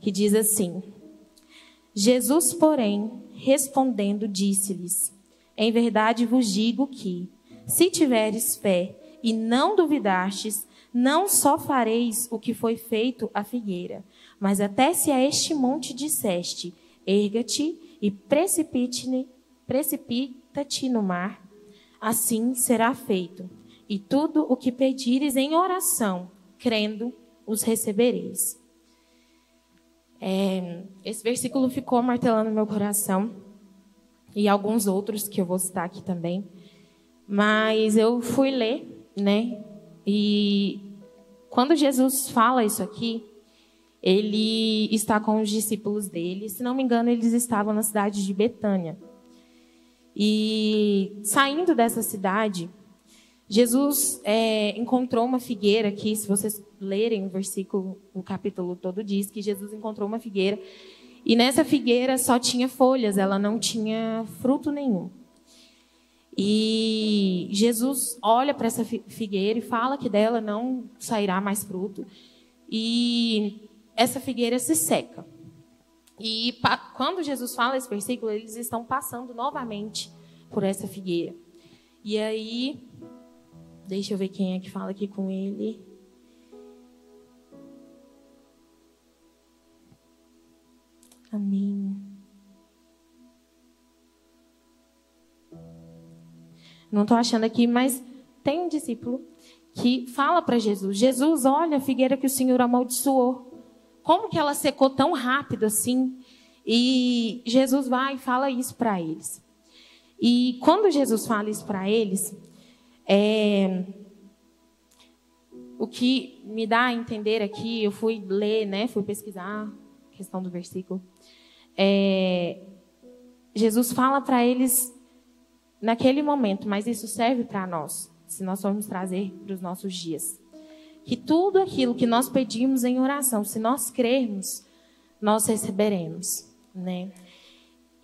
que diz assim: Jesus, porém, respondendo, disse-lhes: Em verdade vos digo que, se tiveres fé e não duvidastes, não só fareis o que foi feito à figueira, mas até se a este monte disseste: Erga-te e precipita-te precipita no mar, assim será feito. E tudo o que pedires em oração, crendo, os recebereis. É, esse versículo ficou martelando meu coração e alguns outros que eu vou citar aqui também. Mas eu fui ler, né? E quando Jesus fala isso aqui, ele está com os discípulos dele. Se não me engano, eles estavam na cidade de Betânia. E saindo dessa cidade, Jesus é, encontrou uma figueira que, se vocês lerem o versículo, o capítulo todo diz que Jesus encontrou uma figueira e nessa figueira só tinha folhas, ela não tinha fruto nenhum. E Jesus olha para essa figueira e fala que dela não sairá mais fruto. E essa figueira se seca. E quando Jesus fala esse versículo, eles estão passando novamente por essa figueira. E aí Deixa eu ver quem é que fala aqui com ele. Amém. Não estou achando aqui, mas tem um discípulo que fala para Jesus: Jesus, olha a figueira que o Senhor amaldiçoou. Como que ela secou tão rápido assim? E Jesus vai e fala isso para eles. E quando Jesus fala isso para eles, é, o que me dá a entender aqui, eu fui ler, né, fui pesquisar a questão do versículo. É, Jesus fala para eles naquele momento, mas isso serve para nós, se nós formos trazer para os nossos dias. Que tudo aquilo que nós pedimos em oração, se nós crermos, nós receberemos, né?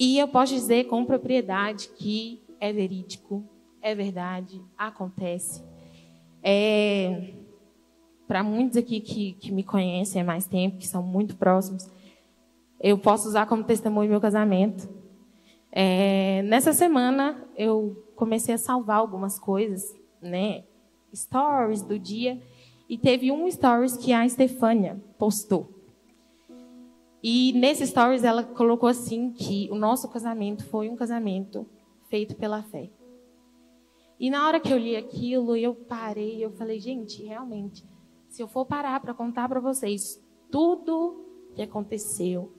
E eu posso dizer com propriedade que é verídico, é verdade, acontece. É, Para muitos aqui que, que me conhecem há mais tempo, que são muito próximos, eu posso usar como testemunho meu casamento. É, nessa semana, eu comecei a salvar algumas coisas, né? Stories do dia. E teve um stories que a Estefânia postou. E nesse stories ela colocou assim que o nosso casamento foi um casamento feito pela fé. E na hora que eu li aquilo, eu parei, eu falei, gente, realmente, se eu for parar para contar para vocês tudo que aconteceu,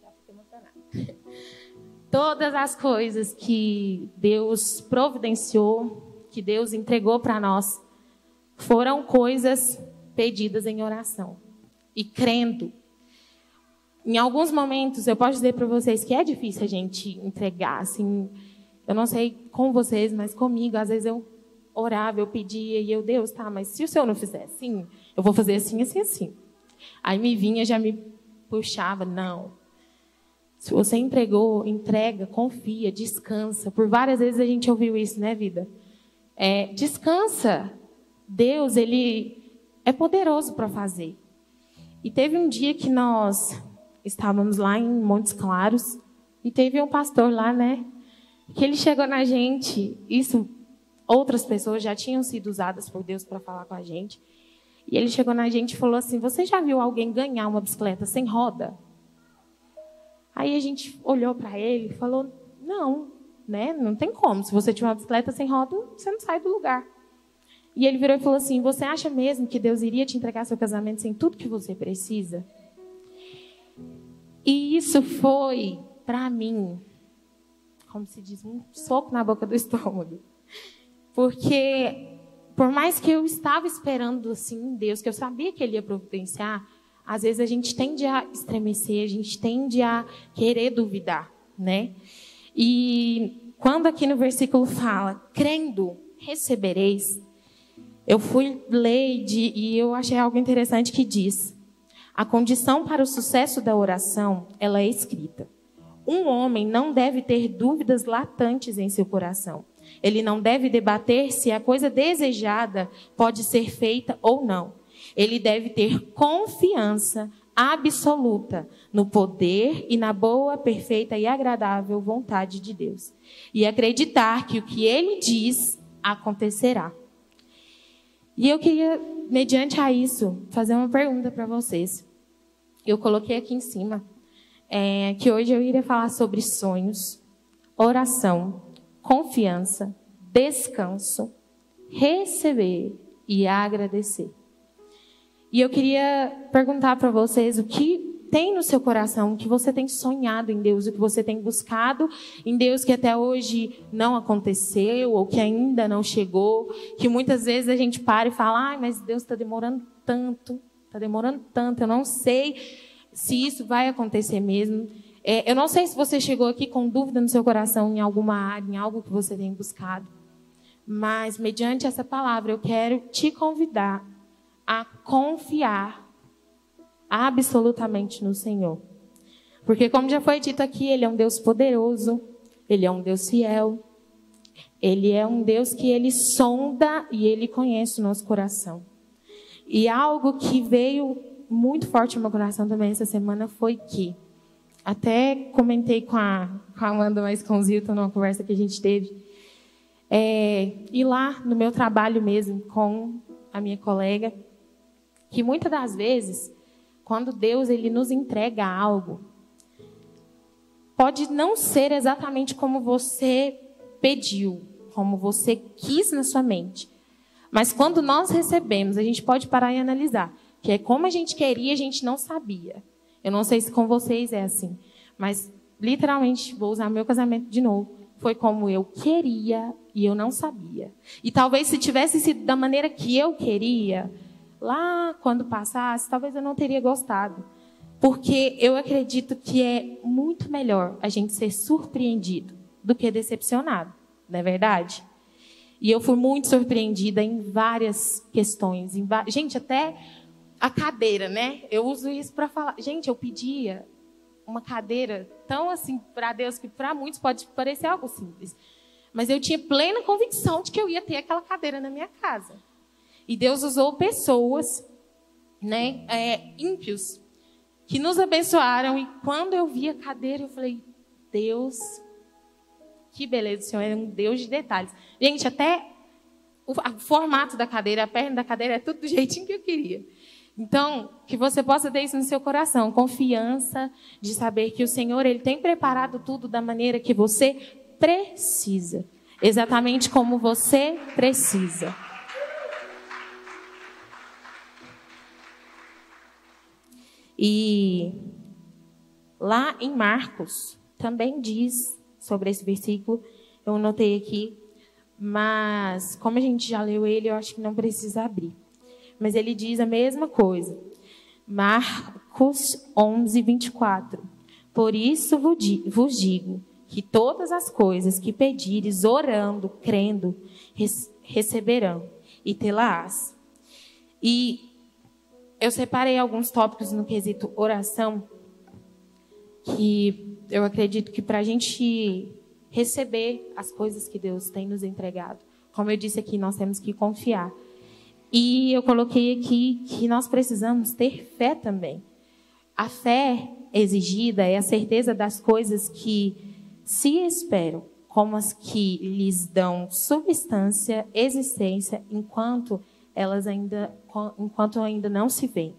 já fiquei emocionada. Todas as coisas que Deus providenciou, que Deus entregou para nós, foram coisas pedidas em oração e crendo. Em alguns momentos, eu posso dizer para vocês que é difícil a gente entregar, assim, eu não sei com vocês, mas comigo, às vezes eu orava, eu pedia, e eu, Deus, tá, mas se o Senhor não fizer assim, eu vou fazer assim, assim, assim. Aí me vinha, já me puxava, não. Se você entregou, entrega, confia, descansa. Por várias vezes a gente ouviu isso, né, vida? É, descansa. Deus, ele é poderoso para fazer. E teve um dia que nós estávamos lá em Montes Claros e teve um pastor lá, né? Que ele chegou na gente, isso outras pessoas já tinham sido usadas por Deus para falar com a gente. E ele chegou na gente e falou assim: Você já viu alguém ganhar uma bicicleta sem roda? Aí a gente olhou para ele e falou: Não, né? Não tem como. Se você tiver uma bicicleta sem roda, você não sai do lugar. E ele virou e falou assim: Você acha mesmo que Deus iria te entregar seu casamento sem tudo que você precisa? E isso foi, para mim, como se diz, um soco na boca do estômago. Porque, por mais que eu estava esperando assim Deus, que eu sabia que Ele ia providenciar, às vezes a gente tende a estremecer, a gente tende a querer duvidar, né? E quando aqui no versículo fala, crendo, recebereis, eu fui ler de, e eu achei algo interessante que diz: a condição para o sucesso da oração, ela é escrita. Um homem não deve ter dúvidas latentes em seu coração. Ele não deve debater se a coisa desejada pode ser feita ou não. Ele deve ter confiança absoluta no poder e na boa, perfeita e agradável vontade de Deus. E acreditar que o que ele diz acontecerá. E eu queria, mediante a isso, fazer uma pergunta para vocês. Eu coloquei aqui em cima é, que hoje eu iria falar sobre sonhos, oração, confiança, descanso, receber e agradecer. E eu queria perguntar para vocês o que tem no seu coração, o que você tem sonhado em Deus, o que você tem buscado em Deus que até hoje não aconteceu ou que ainda não chegou, que muitas vezes a gente para e fala, ai, mas Deus está demorando tanto, está demorando tanto, eu não sei se isso vai acontecer mesmo. É, eu não sei se você chegou aqui com dúvida no seu coração em alguma área, em algo que você tem buscado. Mas, mediante essa palavra, eu quero te convidar a confiar absolutamente no Senhor. Porque, como já foi dito aqui, Ele é um Deus poderoso, Ele é um Deus fiel, Ele é um Deus que Ele sonda e Ele conhece o nosso coração. E algo que veio muito forte no meu coração também essa semana foi que, até comentei com a, com a Amanda, mas com o Zilton, numa conversa que a gente teve, é, ir lá no meu trabalho mesmo com a minha colega, que muitas das vezes, quando Deus ele nos entrega algo, pode não ser exatamente como você pediu, como você quis na sua mente. Mas quando nós recebemos, a gente pode parar e analisar, que é como a gente queria, a gente não sabia. Eu não sei se com vocês é assim, mas literalmente vou usar meu casamento de novo foi como eu queria e eu não sabia. E talvez se tivesse sido da maneira que eu queria, lá quando passasse, talvez eu não teria gostado. Porque eu acredito que é muito melhor a gente ser surpreendido do que decepcionado, não é verdade? E eu fui muito surpreendida em várias questões. Em Gente, até a cadeira, né? Eu uso isso para falar. Gente, eu pedia uma cadeira tão assim para Deus que para muitos pode parecer algo simples. Mas eu tinha plena convicção de que eu ia ter aquela cadeira na minha casa. E Deus usou pessoas, né, é, ímpios, que nos abençoaram. E quando eu vi a cadeira, eu falei: Deus, que beleza, o Senhor é um Deus de detalhes. Gente, até o, o formato da cadeira, a perna da cadeira, é tudo do jeitinho que eu queria. Então, que você possa ter isso no seu coração, confiança de saber que o Senhor ele tem preparado tudo da maneira que você precisa, exatamente como você precisa. E lá em Marcos também diz sobre esse versículo, eu anotei aqui, mas como a gente já leu ele, eu acho que não precisa abrir mas ele diz a mesma coisa. Marcos 11, 24. Por isso vos digo que todas as coisas que pedires orando, crendo, receberão e tê-las. E eu separei alguns tópicos no quesito oração que eu acredito que para a gente receber as coisas que Deus tem nos entregado, como eu disse aqui, nós temos que confiar. E eu coloquei aqui que nós precisamos ter fé também. A fé exigida é a certeza das coisas que se esperam, como as que lhes dão substância, existência, enquanto elas ainda, enquanto ainda não se veem.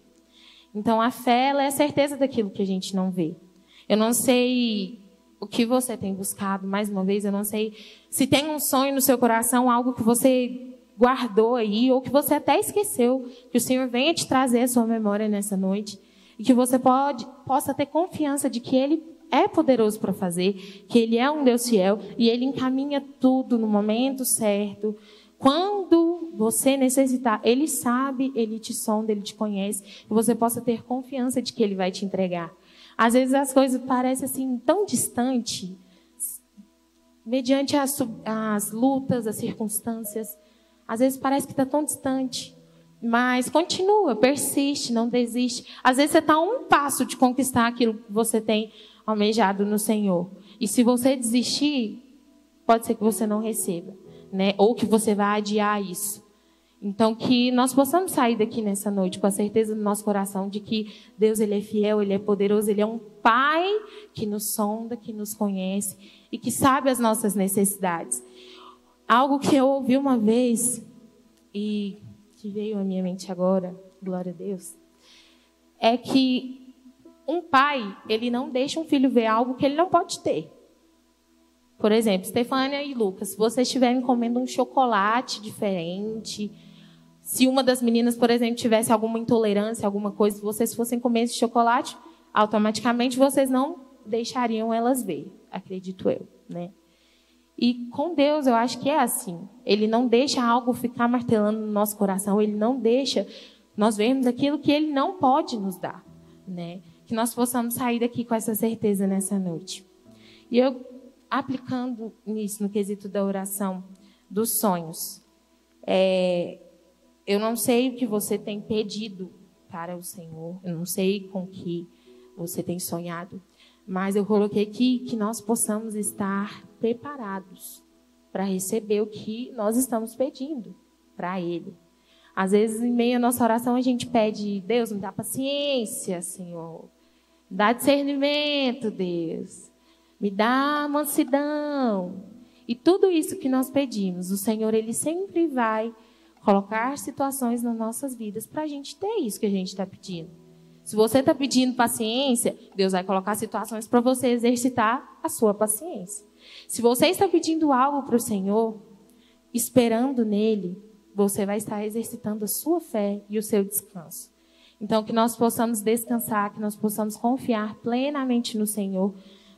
Então a fé é a certeza daquilo que a gente não vê. Eu não sei o que você tem buscado, mais uma vez, eu não sei se tem um sonho no seu coração, algo que você guardou aí, ou que você até esqueceu, que o Senhor venha te trazer a sua memória nessa noite, e que você pode, possa ter confiança de que Ele é poderoso para fazer, que Ele é um Deus fiel, e Ele encaminha tudo no momento certo. Quando você necessitar, Ele sabe, Ele te sonda, Ele te conhece, e você possa ter confiança de que Ele vai te entregar. Às vezes as coisas parecem assim tão distantes, mediante as, as lutas, as circunstâncias, às vezes parece que está tão distante. Mas continua, persiste, não desiste. Às vezes você está a um passo de conquistar aquilo que você tem almejado no Senhor. E se você desistir, pode ser que você não receba. Né? Ou que você vá adiar isso. Então, que nós possamos sair daqui nessa noite com a certeza no nosso coração de que Deus ele é fiel, ele é poderoso, ele é um Pai que nos sonda, que nos conhece e que sabe as nossas necessidades. Algo que eu ouvi uma vez e que veio à minha mente agora, glória a Deus, é que um pai, ele não deixa um filho ver algo que ele não pode ter. Por exemplo, Stefânia e Lucas, se vocês estiverem comendo um chocolate diferente, se uma das meninas, por exemplo, tivesse alguma intolerância, alguma coisa, se vocês fossem comer esse chocolate, automaticamente vocês não deixariam elas ver, acredito eu, né? E com Deus eu acho que é assim. Ele não deixa algo ficar martelando no nosso coração, ele não deixa nós vermos aquilo que ele não pode nos dar, né? Que nós possamos sair daqui com essa certeza nessa noite. E eu aplicando nisso no quesito da oração dos sonhos, é, eu não sei o que você tem pedido para o Senhor, eu não sei com que você tem sonhado, mas eu coloquei aqui que nós possamos estar preparados para receber o que nós estamos pedindo para Ele. Às vezes, em meio à nossa oração, a gente pede, Deus, me dá paciência, Senhor. Dá discernimento, Deus. Me dá mansidão. E tudo isso que nós pedimos, o Senhor, Ele sempre vai colocar situações nas nossas vidas para a gente ter isso que a gente está pedindo. Se você está pedindo paciência, Deus vai colocar situações para você exercitar a sua paciência. Se você está pedindo algo para o Senhor, esperando nele, você vai estar exercitando a sua fé e o seu descanso. Então, que nós possamos descansar, que nós possamos confiar plenamente no Senhor,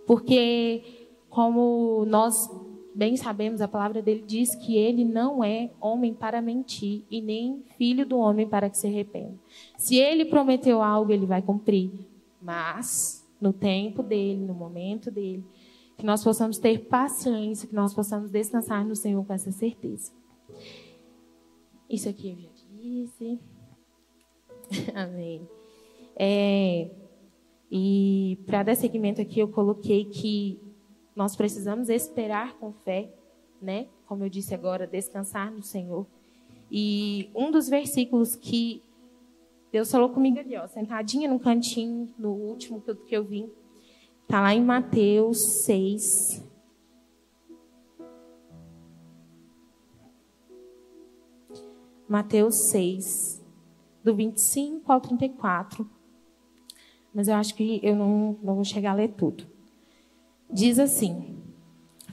porque, como nós bem sabemos, a palavra dele diz que ele não é homem para mentir e nem filho do homem para que se arrependa. Se ele prometeu algo, ele vai cumprir. Mas, no tempo dele, no momento dele, que nós possamos ter paciência, que nós possamos descansar no Senhor com essa certeza. Isso aqui eu já disse. Amém. É, e para dar seguimento aqui, eu coloquei que nós precisamos esperar com fé, né? Como eu disse agora, descansar no Senhor. E um dos versículos que Deus falou comigo ali, ó, sentadinha no cantinho, no último que eu vim, tá lá em Mateus 6. Mateus 6, do 25 ao 34. Mas eu acho que eu não, não vou chegar a ler tudo. Diz assim: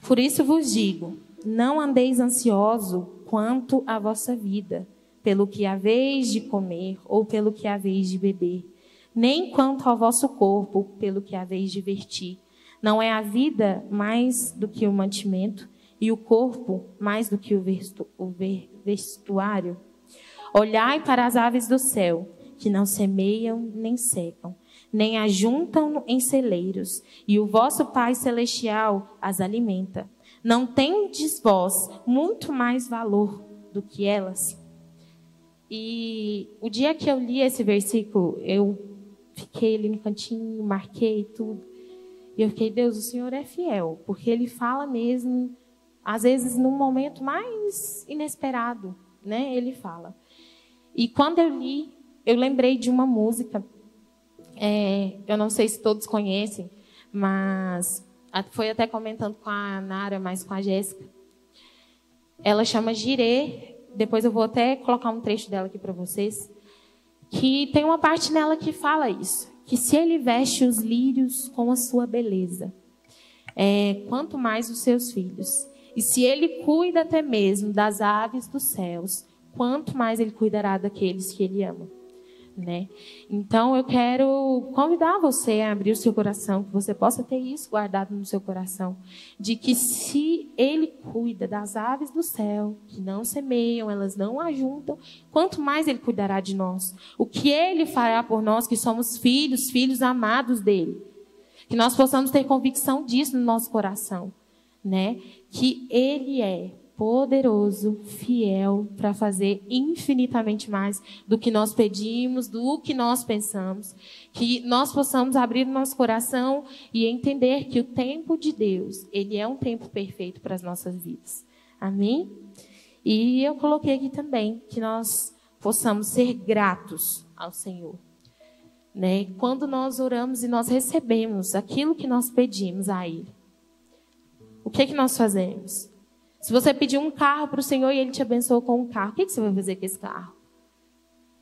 Por isso vos digo, não andeis ansioso quanto à vossa vida, pelo que haveis de comer ou pelo que haveis de beber, nem quanto ao vosso corpo, pelo que haveis de vestir. Não é a vida mais do que o mantimento e o corpo mais do que o, o vestuário? Olhai para as aves do céu, que não semeiam nem secam, nem ajuntam em celeiros, e o vosso Pai Celestial as alimenta. Não tendes vós muito mais valor do que elas? E o dia que eu li esse versículo, eu fiquei ali no cantinho, marquei tudo. E eu fiquei, Deus, o Senhor é fiel, porque Ele fala mesmo, às vezes num momento mais inesperado, né? Ele fala. E quando eu li, eu lembrei de uma música é, eu não sei se todos conhecem, mas foi até comentando com a Nara, mas com a Jéssica. Ela chama Girê, depois eu vou até colocar um trecho dela aqui para vocês, que tem uma parte nela que fala isso, que se ele veste os lírios com a sua beleza, é, quanto mais os seus filhos. E se ele cuida até mesmo das aves dos céus, quanto mais ele cuidará daqueles que ele ama né? Então eu quero convidar você a abrir o seu coração, que você possa ter isso guardado no seu coração, de que se ele cuida das aves do céu, que não semeiam, elas não ajuntam, quanto mais ele cuidará de nós. O que ele fará por nós que somos filhos, filhos amados dele. Que nós possamos ter convicção disso no nosso coração, né? Que ele é poderoso, fiel para fazer infinitamente mais do que nós pedimos, do que nós pensamos, que nós possamos abrir nosso coração e entender que o tempo de Deus, ele é um tempo perfeito para as nossas vidas. Amém? E eu coloquei aqui também que nós possamos ser gratos ao Senhor. Né? Quando nós oramos e nós recebemos aquilo que nós pedimos a Ele, o que, é que nós fazemos? Se você pedir um carro para o Senhor e Ele te abençoou com um carro, o que, que você vai fazer com esse carro?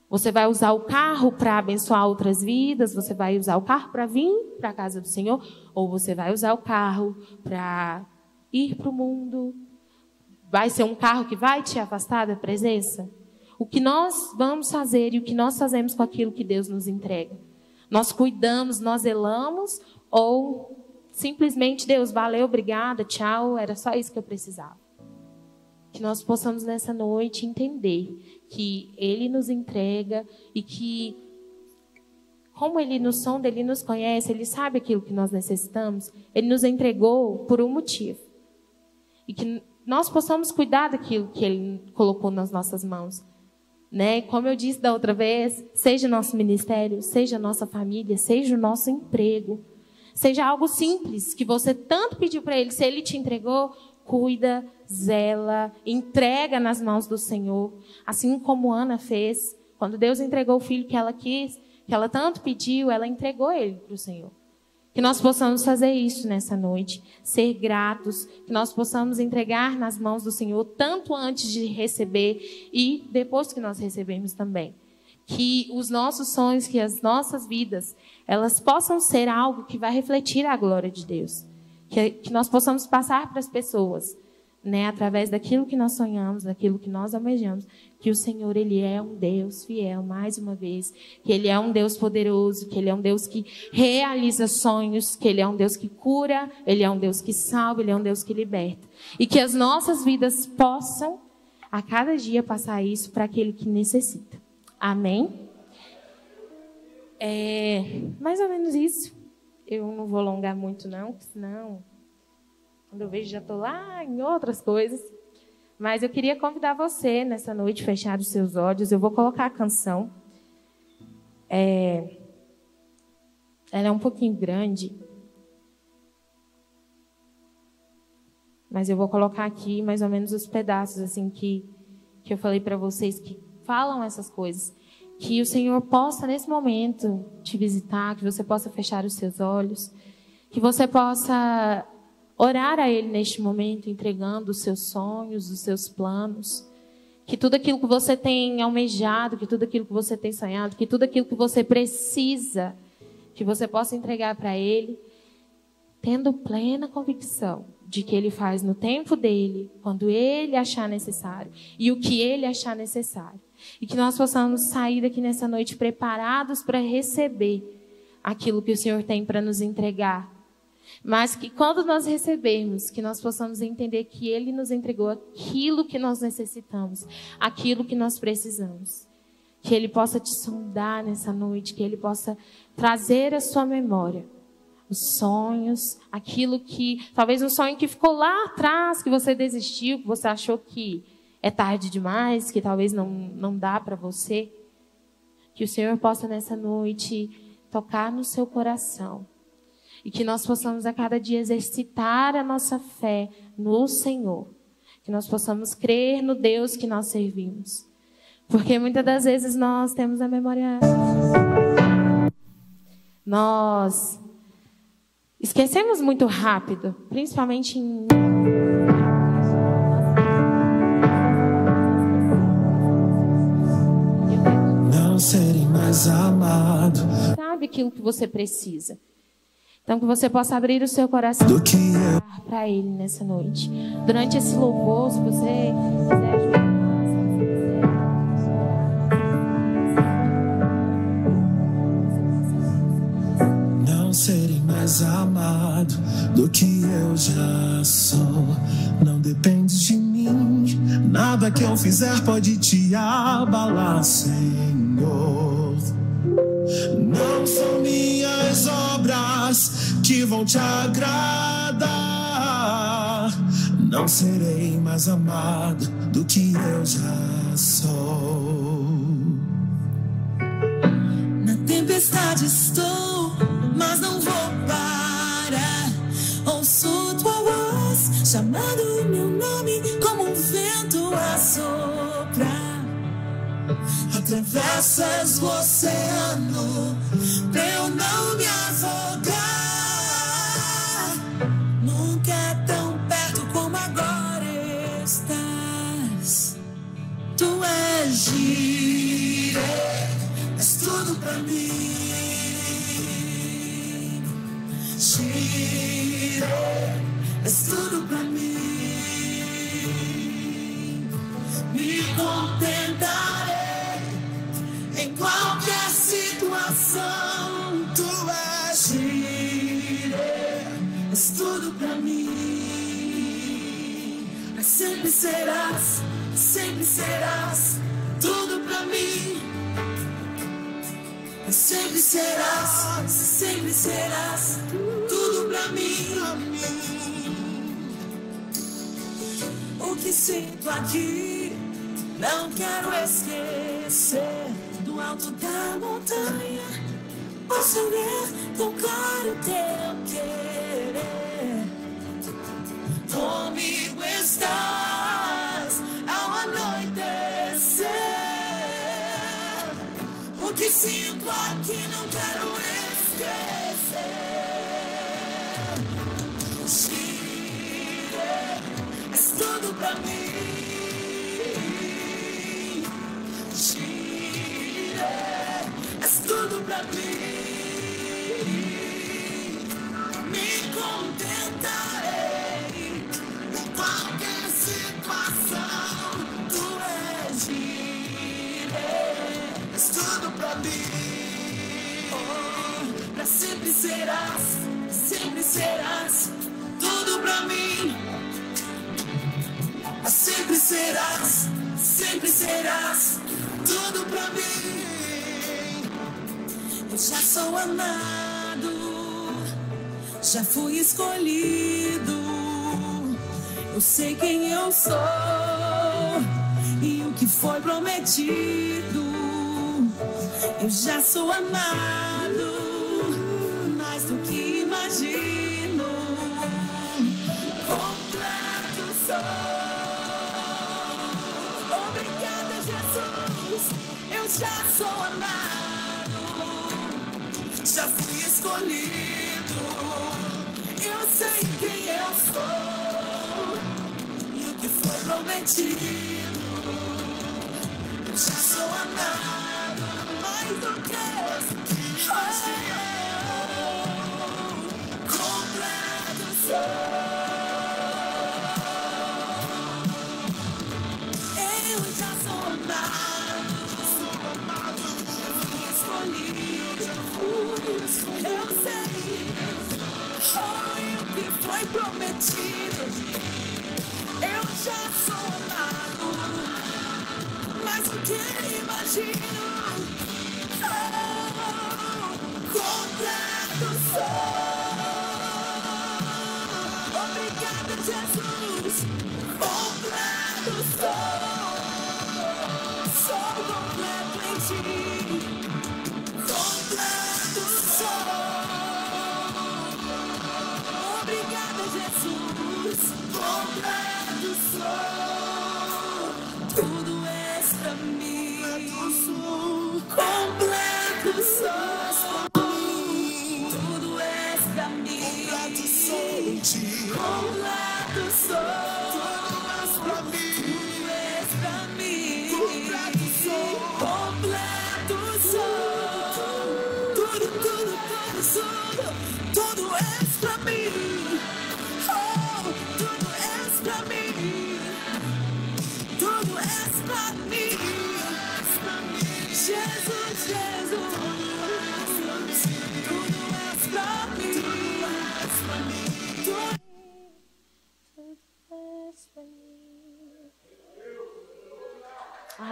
Você vai usar o carro para abençoar outras vidas? Você vai usar o carro para vir para a casa do Senhor? Ou você vai usar o carro para ir para o mundo? Vai ser um carro que vai te afastar da presença? O que nós vamos fazer e o que nós fazemos com aquilo que Deus nos entrega? Nós cuidamos, nós zelamos ou simplesmente Deus, valeu, obrigada, tchau, era só isso que eu precisava? Que nós possamos nessa noite entender que Ele nos entrega e que, como Ele no som dele nos conhece, Ele sabe aquilo que nós necessitamos, Ele nos entregou por um motivo. E que nós possamos cuidar daquilo que Ele colocou nas nossas mãos. Né? Como eu disse da outra vez, seja nosso ministério, seja nossa família, seja o nosso emprego, seja algo simples que você tanto pediu para Ele, se Ele te entregou, cuida, zela, entrega nas mãos do Senhor, assim como Ana fez. Quando Deus entregou o filho que ela quis, que ela tanto pediu, ela entregou ele para o Senhor. Que nós possamos fazer isso nessa noite, ser gratos, que nós possamos entregar nas mãos do Senhor, tanto antes de receber e depois que nós recebemos também. Que os nossos sonhos, que as nossas vidas, elas possam ser algo que vai refletir a glória de Deus que, que nós possamos passar para as pessoas, né, através daquilo que nós sonhamos, daquilo que nós almejamos, que o Senhor ele é um Deus fiel, mais uma vez, que ele é um Deus poderoso, que ele é um Deus que realiza sonhos, que ele é um Deus que cura, ele é um Deus que salva, ele é um Deus que liberta, e que as nossas vidas possam a cada dia passar isso para aquele que necessita. Amém? É mais ou menos isso. Eu não vou alongar muito, não, senão, quando eu vejo, já estou lá em outras coisas. Mas eu queria convidar você nessa noite, fechar os seus olhos. Eu vou colocar a canção. É... Ela é um pouquinho grande. Mas eu vou colocar aqui mais ou menos os pedaços assim que, que eu falei para vocês que falam essas coisas. Que o Senhor possa, nesse momento, te visitar, que você possa fechar os seus olhos, que você possa orar a Ele neste momento, entregando os seus sonhos, os seus planos. Que tudo aquilo que você tem almejado, que tudo aquilo que você tem sonhado, que tudo aquilo que você precisa, que você possa entregar para Ele, tendo plena convicção de que Ele faz no tempo dele, quando Ele achar necessário e o que Ele achar necessário. E que nós possamos sair daqui nessa noite preparados para receber aquilo que o Senhor tem para nos entregar. Mas que quando nós recebermos, que nós possamos entender que Ele nos entregou aquilo que nós necessitamos, aquilo que nós precisamos. Que Ele possa te sondar nessa noite, que Ele possa trazer a sua memória os sonhos, aquilo que, talvez um sonho que ficou lá atrás, que você desistiu, que você achou que é tarde demais, que talvez não, não dá para você. Que o Senhor possa nessa noite tocar no seu coração. E que nós possamos a cada dia exercitar a nossa fé no Senhor. Que nós possamos crer no Deus que nós servimos. Porque muitas das vezes nós temos a memória. Nós esquecemos muito rápido, principalmente em. Serem mais amado. Sabe aquilo que você precisa. Então que você possa abrir o seu coração para Ele nessa noite. Durante esse louvor, se você quiser ajudar. Não serem mais amado do que eu já sou. Não depende de mim. Nada que eu fizer pode te abalar, Senhor. Não são minhas obras que vão te agradar. Não serei mais amado do que eu já sou. Na tempestade estou, mas não vou parar. Ouço tua voz chamando meu nome como um vento a atravessas o oceano pra eu não me afogar. Nunca é tão perto como agora estás. Tu és gire, és tudo pra mim. Gire, és tudo pra mim. Serás, sempre serás tudo pra mim. Sempre serás, sempre serás tudo pra mim. O que sinto aqui, não quero esquecer. Do alto da montanha, posso ver tão claro teu querer. Comigo estás sinto aqui não quero esquecer. Gire, és tudo pra mim. Gire, és tudo pra mim. Me contentarei pra sempre serás, sempre serás tudo pra mim. Sempre serás, sempre serás tudo pra mim. Eu já sou amado, já fui escolhido. Eu sei quem eu sou e o que foi prometido. Eu já sou amado, Obrigada, Jesus. Eu já sou amado, já fui escolhido. Eu sei quem eu sou e o que foi prometido. Eu já sou amado, mais do mais do em ti. Completo sou.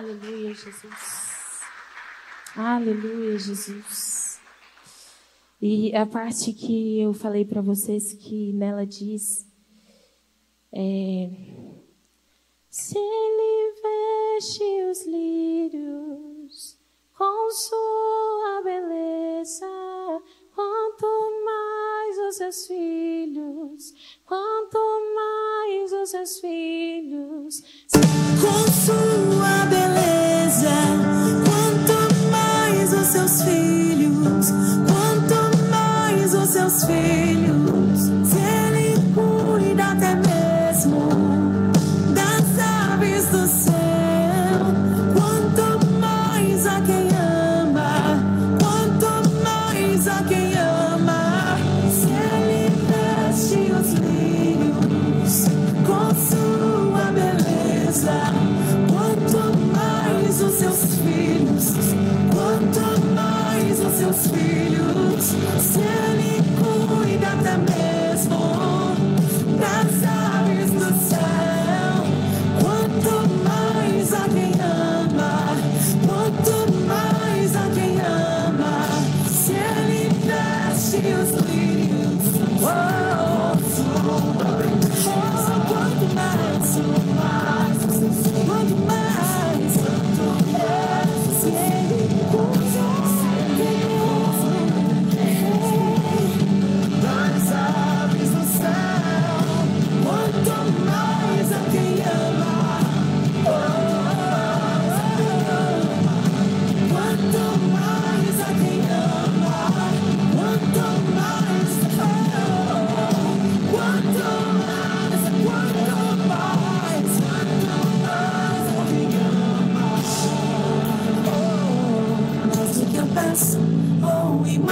Aleluia, Jesus. Aleluia, Jesus. E a parte que eu falei para vocês que nela diz é, se ele veste os lírios com sua beleza, quanto mais os seus filhos, quanto mais os seus filhos com sua beleza.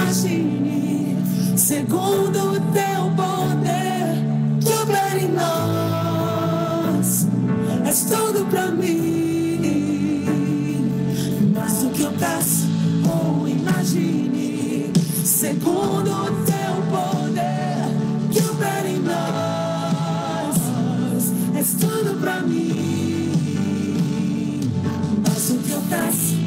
Imagine, segundo o teu poder, que opera em nós, és tudo pra mim. Mas o que eu peço ou imagine, segundo o teu poder, que opera em nós, és tudo pra mim. Mas o que eu peço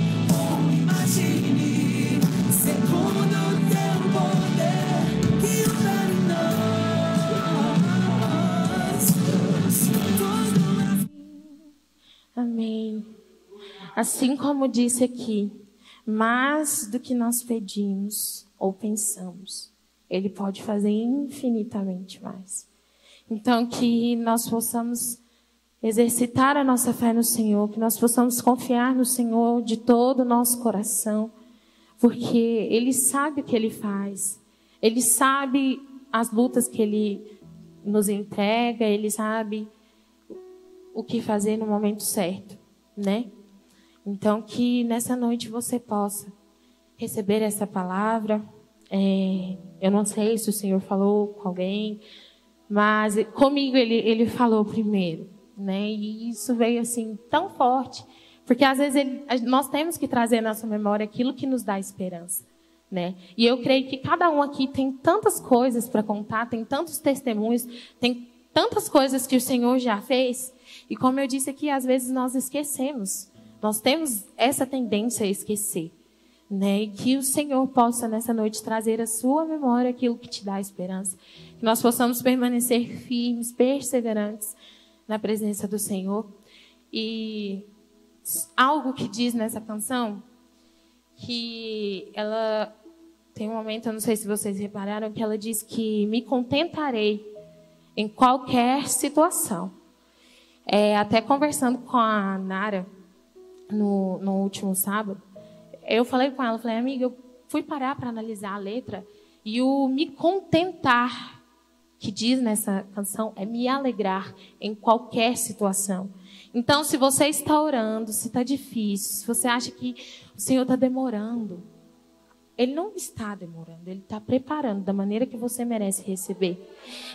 Assim como disse aqui, mais do que nós pedimos ou pensamos, Ele pode fazer infinitamente mais. Então, que nós possamos exercitar a nossa fé no Senhor, que nós possamos confiar no Senhor de todo o nosso coração, porque Ele sabe o que Ele faz, Ele sabe as lutas que Ele nos entrega, Ele sabe o que fazer no momento certo, né? Então, que nessa noite você possa receber essa palavra. É, eu não sei se o Senhor falou com alguém, mas comigo ele, ele falou primeiro, né? E isso veio assim tão forte, porque às vezes ele- nós temos que trazer à nossa memória aquilo que nos dá esperança, né? E eu creio que cada um aqui tem tantas coisas para contar, tem tantos testemunhos, tem tantas coisas que o Senhor já fez. E como eu disse aqui, às vezes nós esquecemos. Nós temos essa tendência a esquecer. Né? E que o Senhor possa nessa noite trazer à sua memória aquilo que te dá esperança. Que nós possamos permanecer firmes, perseverantes na presença do Senhor. E algo que diz nessa canção, que ela tem um momento, eu não sei se vocês repararam, que ela diz que me contentarei em qualquer situação. É, até conversando com a Nara no, no último sábado, eu falei com ela, falei, amiga, eu fui parar para analisar a letra e o me contentar que diz nessa canção é me alegrar em qualquer situação. Então, se você está orando, se está difícil, se você acha que o Senhor está demorando, Ele não está demorando, Ele está preparando da maneira que você merece receber.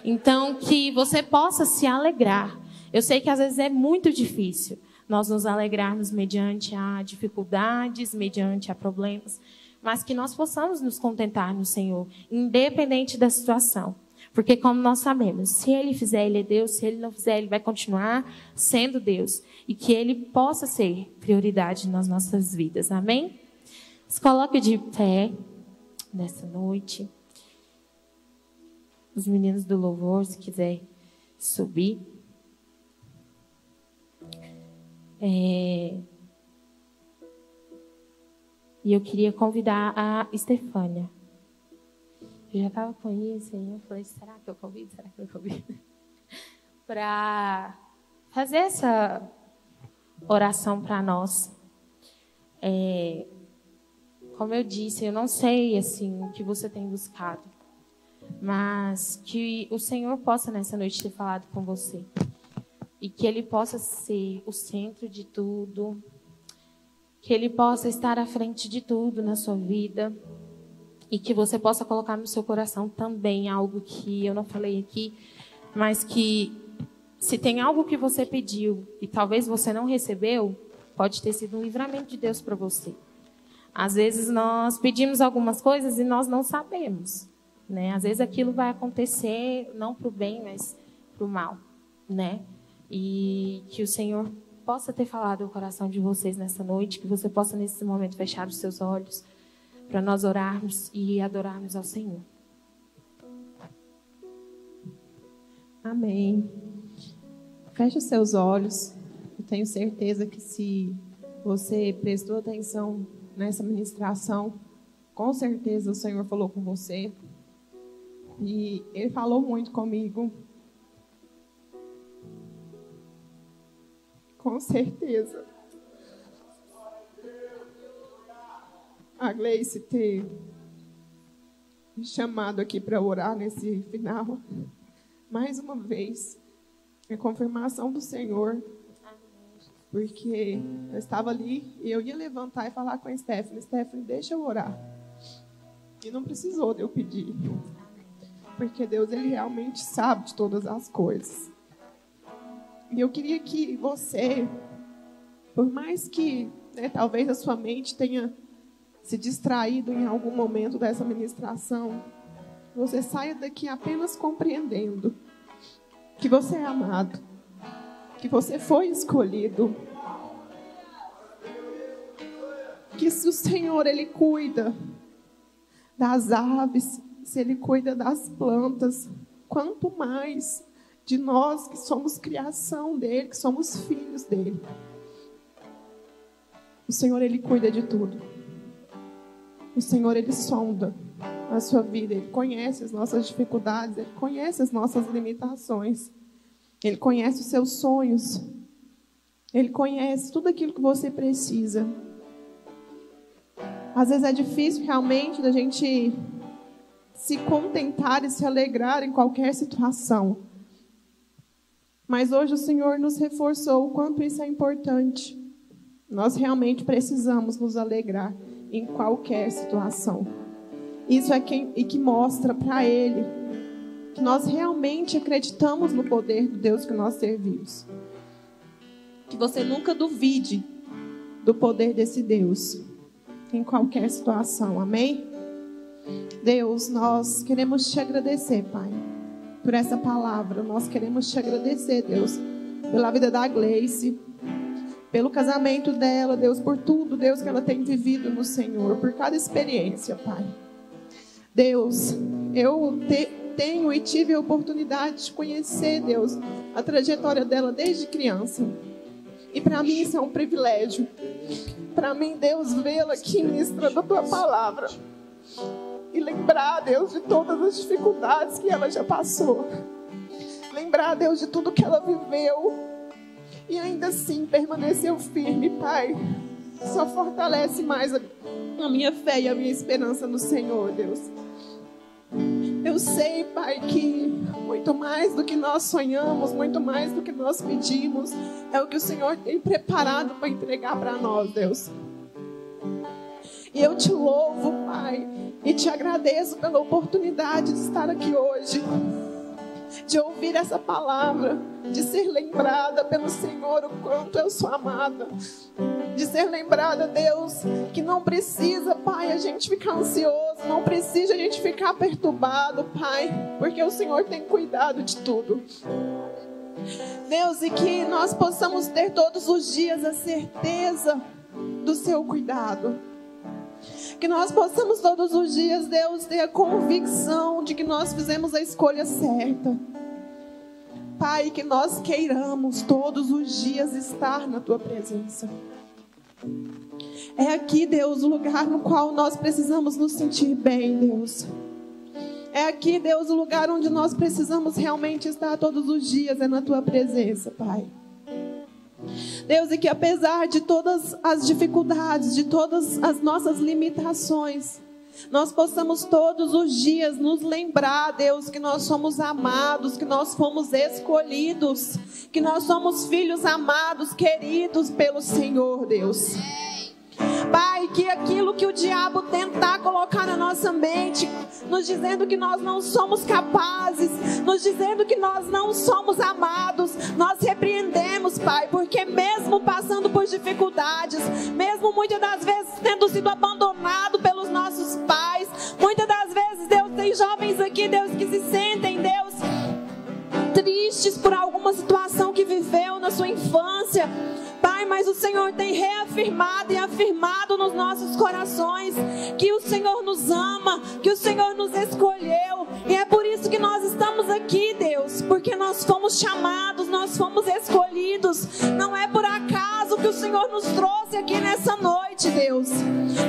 Então, que você possa se alegrar. Eu sei que às vezes é muito difícil nós nos alegrarmos mediante a dificuldades, mediante a problemas, mas que nós possamos nos contentar no Senhor, independente da situação. Porque, como nós sabemos, se Ele fizer, Ele é Deus, se Ele não fizer, Ele vai continuar sendo Deus. E que Ele possa ser prioridade nas nossas vidas. Amém? Se coloque de pé nessa noite. Os meninos do louvor, se quiser subir. É... E eu queria convidar a Estefânia. Eu já estava com isso aí, eu falei, será que eu convido? Será que eu convido? para fazer essa oração para nós. É, como eu disse, eu não sei assim o que você tem buscado mas que o Senhor possa nessa noite ter falado com você e que Ele possa ser o centro de tudo, que Ele possa estar à frente de tudo na sua vida e que você possa colocar no seu coração também algo que eu não falei aqui, mas que se tem algo que você pediu e talvez você não recebeu, pode ter sido um livramento de Deus para você. Às vezes nós pedimos algumas coisas e nós não sabemos, né? Às vezes aquilo vai acontecer não para o bem, mas para o mal, né? E que o Senhor possa ter falado o coração de vocês nessa noite, que você possa nesse momento fechar os seus olhos para nós orarmos e adorarmos ao Senhor. Amém. Feche os seus olhos. Eu tenho certeza que se você prestou atenção nessa ministração, com certeza o Senhor falou com você. E Ele falou muito comigo. Com certeza. A Gleice ter me chamado aqui para orar nesse final. Mais uma vez. É confirmação do Senhor porque eu estava ali e eu ia levantar e falar com a Stephanie: Stephanie, deixa eu orar. E não precisou de eu pedir. Porque Deus, Ele realmente sabe de todas as coisas. E eu queria que você, por mais que né, talvez a sua mente tenha se distraído em algum momento dessa ministração, você saia daqui apenas compreendendo que você é amado que você foi escolhido. Que se o Senhor ele cuida das aves, se ele cuida das plantas, quanto mais de nós que somos criação dele, que somos filhos dele. O Senhor ele cuida de tudo. O Senhor ele sonda a sua vida, ele conhece as nossas dificuldades, ele conhece as nossas limitações. Ele conhece os seus sonhos. Ele conhece tudo aquilo que você precisa. Às vezes é difícil realmente da gente se contentar e se alegrar em qualquer situação. Mas hoje o Senhor nos reforçou o quanto isso é importante. Nós realmente precisamos nos alegrar em qualquer situação. Isso é quem, e que mostra para Ele que nós realmente acreditamos no poder do Deus que nós servimos. Que você nunca duvide do poder desse Deus em qualquer situação. Amém? Deus, nós queremos te agradecer, Pai, por essa palavra. Nós queremos te agradecer, Deus, pela vida da Gleice, pelo casamento dela, Deus, por tudo, Deus, que ela tem vivido no Senhor, por cada experiência, Pai. Deus, eu te, tenho e tive a oportunidade de conhecer, Deus, a trajetória dela desde criança. E para mim isso é um privilégio. Para mim, Deus, vê-la aqui ministrando a tua palavra. E lembrar, Deus, de todas as dificuldades que ela já passou. Lembrar, Deus, de tudo que ela viveu. E ainda assim permaneceu firme, Pai. Só fortalece mais a minha fé e a minha esperança no Senhor, Deus. Eu sei, Pai, que muito mais do que nós sonhamos, muito mais do que nós pedimos, é o que o Senhor tem preparado para entregar para nós, Deus. E eu te louvo, Pai, e te agradeço pela oportunidade de estar aqui hoje, de ouvir essa palavra, de ser lembrada pelo Senhor o quanto eu sou amada de ser lembrada, Deus, que não precisa, Pai, a gente ficar ansioso, não precisa a gente ficar perturbado, Pai, porque o Senhor tem cuidado de tudo. Deus, e que nós possamos ter todos os dias a certeza do seu cuidado. Que nós possamos todos os dias, Deus, ter a convicção de que nós fizemos a escolha certa. Pai, que nós queiramos todos os dias estar na tua presença. É aqui, Deus, o lugar no qual nós precisamos nos sentir bem, Deus. É aqui, Deus, o lugar onde nós precisamos realmente estar todos os dias, é na tua presença, Pai. Deus, e que apesar de todas as dificuldades, de todas as nossas limitações, nós possamos todos os dias nos lembrar, Deus, que nós somos amados, que nós fomos escolhidos, que nós somos filhos amados, queridos pelo Senhor, Deus. Pai, que aquilo que o diabo tentar colocar na nossa mente, nos dizendo que nós não somos capazes, nos dizendo que nós não somos amados, nós repreendemos, Pai, porque mesmo passando por dificuldades, mesmo muitas das vezes tendo sido abandonado pelos nossos pais, muitas das vezes, Deus, tem jovens aqui, Deus, que se sentem, Deus, tristes por alguma situação que viveu na sua infância. Pai, mas o Senhor tem reafirmado e afirmado nos nossos corações que o Senhor nos ama, que o Senhor nos escolheu. E é por isso que nós estamos aqui, Deus, porque nós fomos chamados, nós fomos escolhidos. Não é por acaso que o Senhor nos trouxe aqui nessa noite, Deus.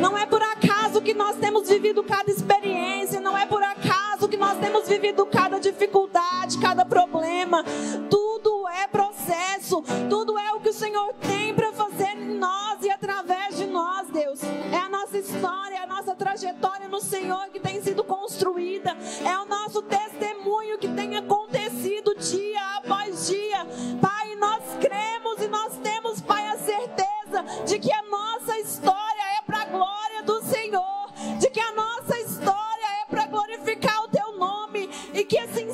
Não é por acaso que nós temos vivido cada experiência, não é por acaso que nós temos vivido cada dificuldade, cada problema. Tudo é processo, tudo é o que o Senhor tem no Senhor que tem sido construída, é o nosso testemunho que tem acontecido dia após dia. Pai, nós cremos e nós temos, Pai, a certeza de que a nossa história é para a glória do Senhor, de que a nossa história é para glorificar o teu nome e que assim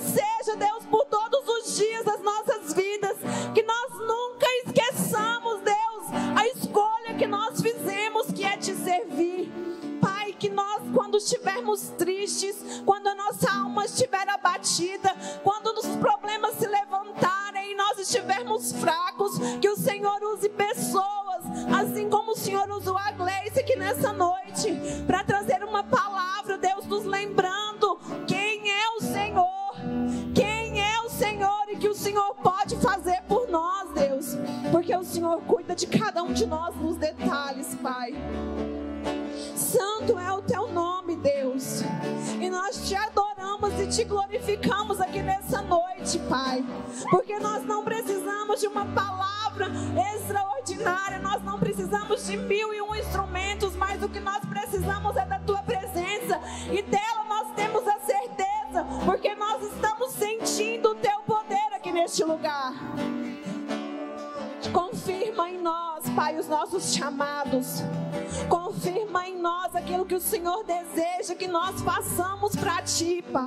estivermos tristes, quando a nossa alma estiver abatida, quando os problemas se levantarem e nós estivermos fracos, que o Senhor use pessoas, assim como o Senhor usou a Gleice aqui nessa noite, para trazer uma palavra, Deus, nos lembrando quem é o Senhor, quem é o Senhor e que o Senhor pode fazer por nós, Deus, porque o Senhor cuida de cada um de nós nos detalhes, Pai. Santo é o teu nome, Deus. E nós te adoramos e te glorificamos aqui nessa noite, Pai. Porque nós não precisamos de uma palavra extraordinária, nós não precisamos de mil e um instrumentos, mas o que nós precisamos é da tua presença. E dela Pai, os nossos chamados. Confirma em nós aquilo que o Senhor deseja que nós façamos para Ti, Pai.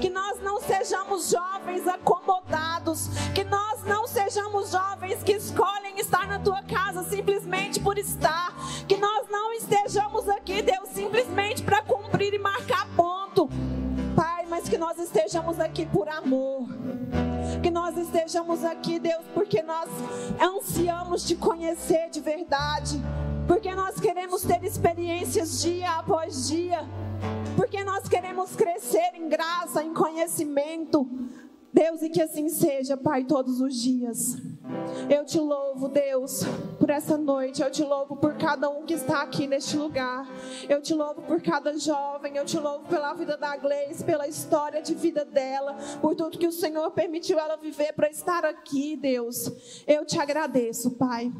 Que nós não sejamos jovens acomodados. Que nós não sejamos jovens que escolhem estar na Tua casa simplesmente por estar. Que nós não estejamos aqui, Deus, simplesmente para cumprir e marcar ponto. Pai, mas que nós estejamos aqui por amor. Nós estejamos aqui, Deus, porque nós ansiamos te conhecer de verdade. Porque nós queremos ter experiências dia após dia. Porque nós queremos crescer em graça, em conhecimento. Deus, e que assim seja, Pai, todos os dias. Eu te louvo, Deus, por essa noite. Eu te louvo por cada um que está aqui neste lugar. Eu te louvo por cada jovem. Eu te louvo pela vida da Gleice, pela história de vida dela, por tudo que o Senhor permitiu ela viver para estar aqui, Deus. Eu te agradeço, Pai.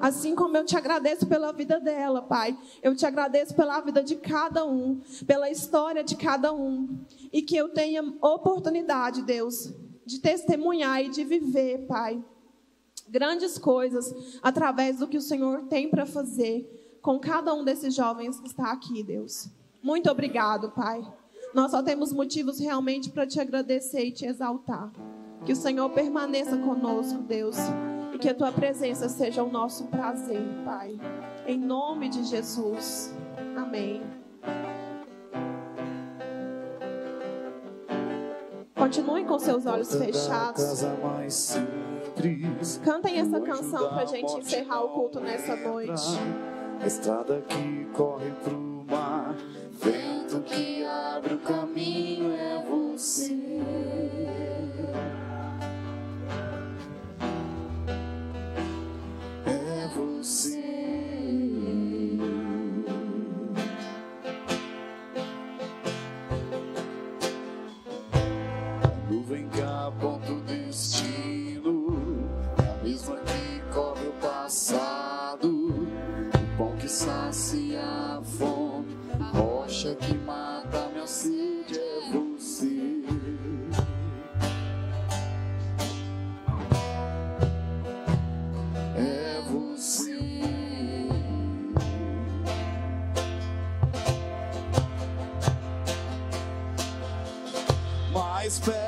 Assim como eu te agradeço pela vida dela, Pai. Eu te agradeço pela vida de cada um, pela história de cada um. E que eu tenha oportunidade, Deus, de testemunhar e de viver, Pai, grandes coisas através do que o Senhor tem para fazer com cada um desses jovens que está aqui, Deus. Muito obrigado, Pai. Nós só temos motivos realmente para te agradecer e te exaltar. Que o Senhor permaneça conosco, Deus. E que a tua presença seja o nosso prazer, Pai. Em nome de Jesus. Amém. Continuem com seus olhos fechados. Cantem essa canção pra gente encerrar o culto nessa noite. A estrada que corre pro mar. Vento que abre o caminho é você. Mais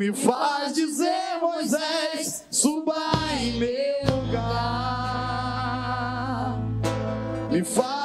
me faz dizer, Moisés, suba em meu lugar, me faz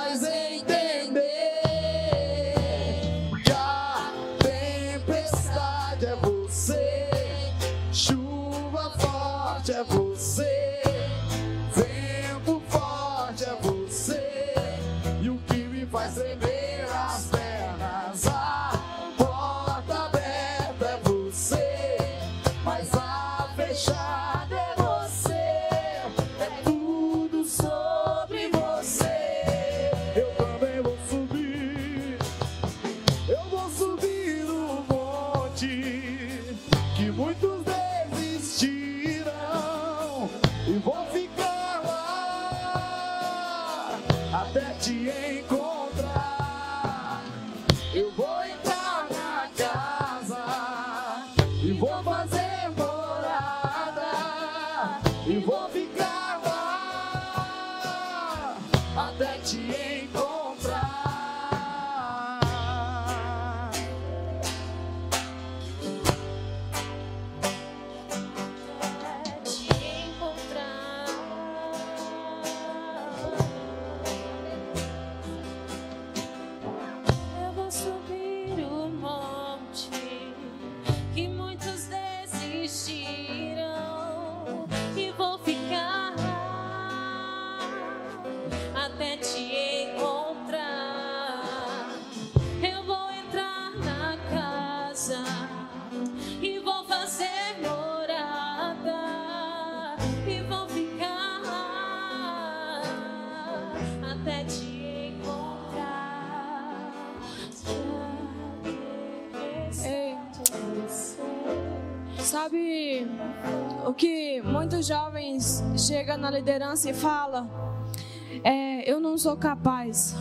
chegam na liderança e falam? É, eu não sou capaz.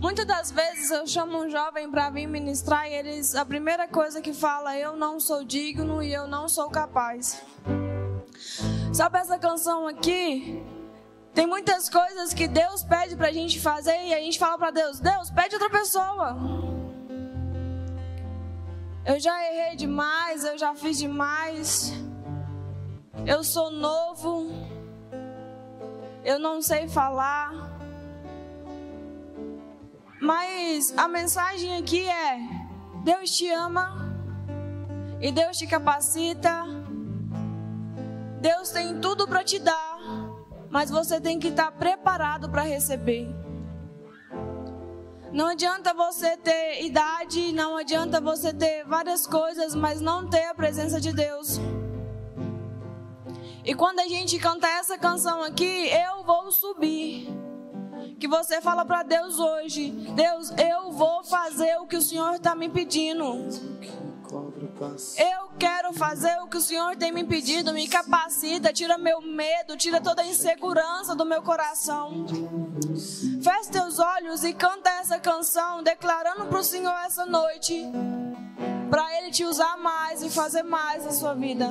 Muitas das vezes eu chamo um jovem para vir ministrar e eles, a primeira coisa que fala, eu não sou digno e eu não sou capaz. Sabe essa canção aqui? Tem muitas coisas que Deus pede pra gente fazer e a gente fala pra Deus, Deus, pede outra pessoa. Eu já errei demais, eu já fiz demais. Eu sou novo. Eu não sei falar. Mas a mensagem aqui é: Deus te ama e Deus te capacita. Deus tem tudo para te dar, mas você tem que estar preparado para receber. Não adianta você ter idade, não adianta você ter várias coisas, mas não ter a presença de Deus. E quando a gente canta essa canção aqui, eu vou subir. Que você fala para Deus hoje: Deus, eu vou fazer o que o Senhor está me pedindo. Eu quero fazer o que o Senhor tem me pedido, me capacita, tira meu medo, tira toda a insegurança do meu coração. Feche teus olhos e canta essa canção, declarando para o Senhor essa noite, para Ele te usar mais e fazer mais na sua vida.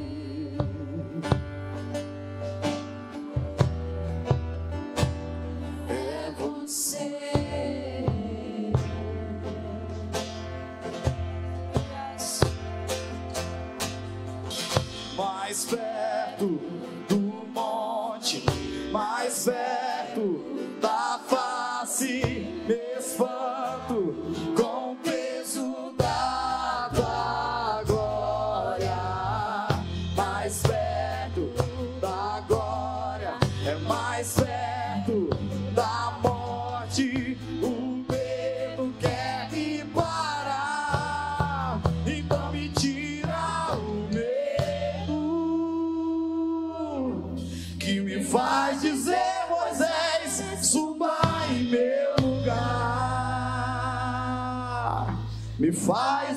que me faz dizer, Moisés, suba em meu lugar, me faz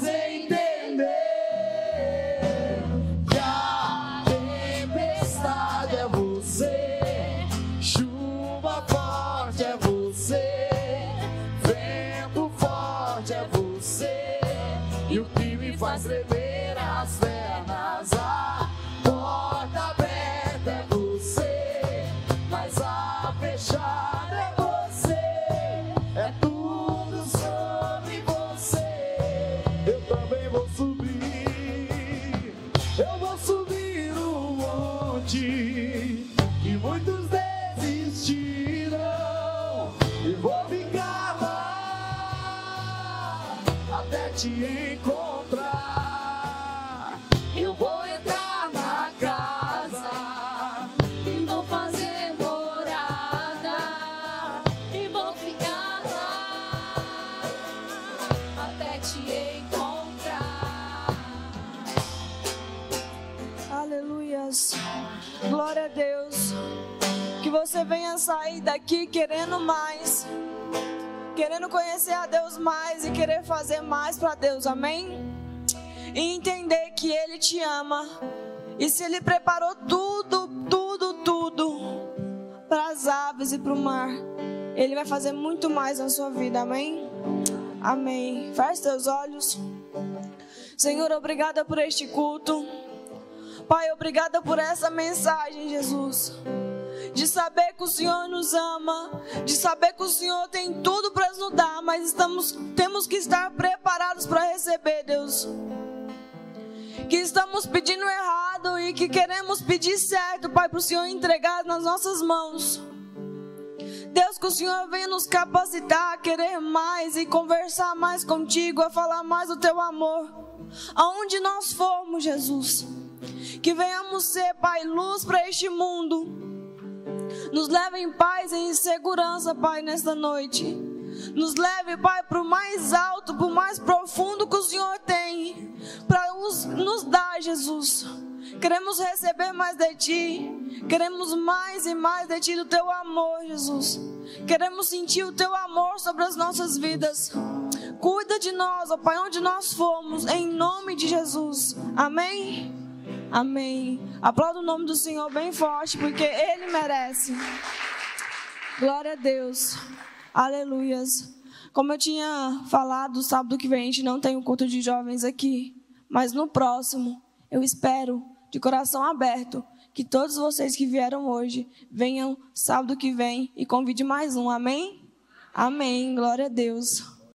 sair daqui querendo mais. Querendo conhecer a Deus mais e querer fazer mais para Deus. Amém? E entender que Ele te ama. E se Ele preparou tudo, tudo, tudo para as aves e para o mar, Ele vai fazer muito mais na sua vida. Amém? Amém. Feche teus olhos. Senhor, obrigada por este culto. Pai, obrigada por essa mensagem, Jesus. De saber que o Senhor nos ama, de saber que o Senhor tem tudo para nos dar, mas estamos, temos que estar preparados para receber, Deus. Que estamos pedindo errado e que queremos pedir certo, Pai, para o Senhor entregar nas nossas mãos. Deus, que o Senhor venha nos capacitar a querer mais e conversar mais contigo, a falar mais do teu amor. Aonde nós formos, Jesus. Que venhamos ser, Pai, luz para este mundo. Nos leve em paz e em segurança, Pai, nesta noite. Nos leve, Pai, para o mais alto, para o mais profundo que o Senhor tem para nos, dar, Jesus. Queremos receber mais de Ti. Queremos mais e mais de Ti, do Teu amor, Jesus. Queremos sentir o Teu amor sobre as nossas vidas. Cuida de nós, ó Pai, onde nós formos, em nome de Jesus. Amém? Amém. Aplauda o nome do Senhor bem forte, porque Ele merece. Glória a Deus. Aleluias. Como eu tinha falado, sábado que vem a gente não tem um culto de jovens aqui. Mas no próximo, eu espero, de coração aberto, que todos vocês que vieram hoje venham sábado que vem e convide mais um. Amém? Amém. Glória a Deus.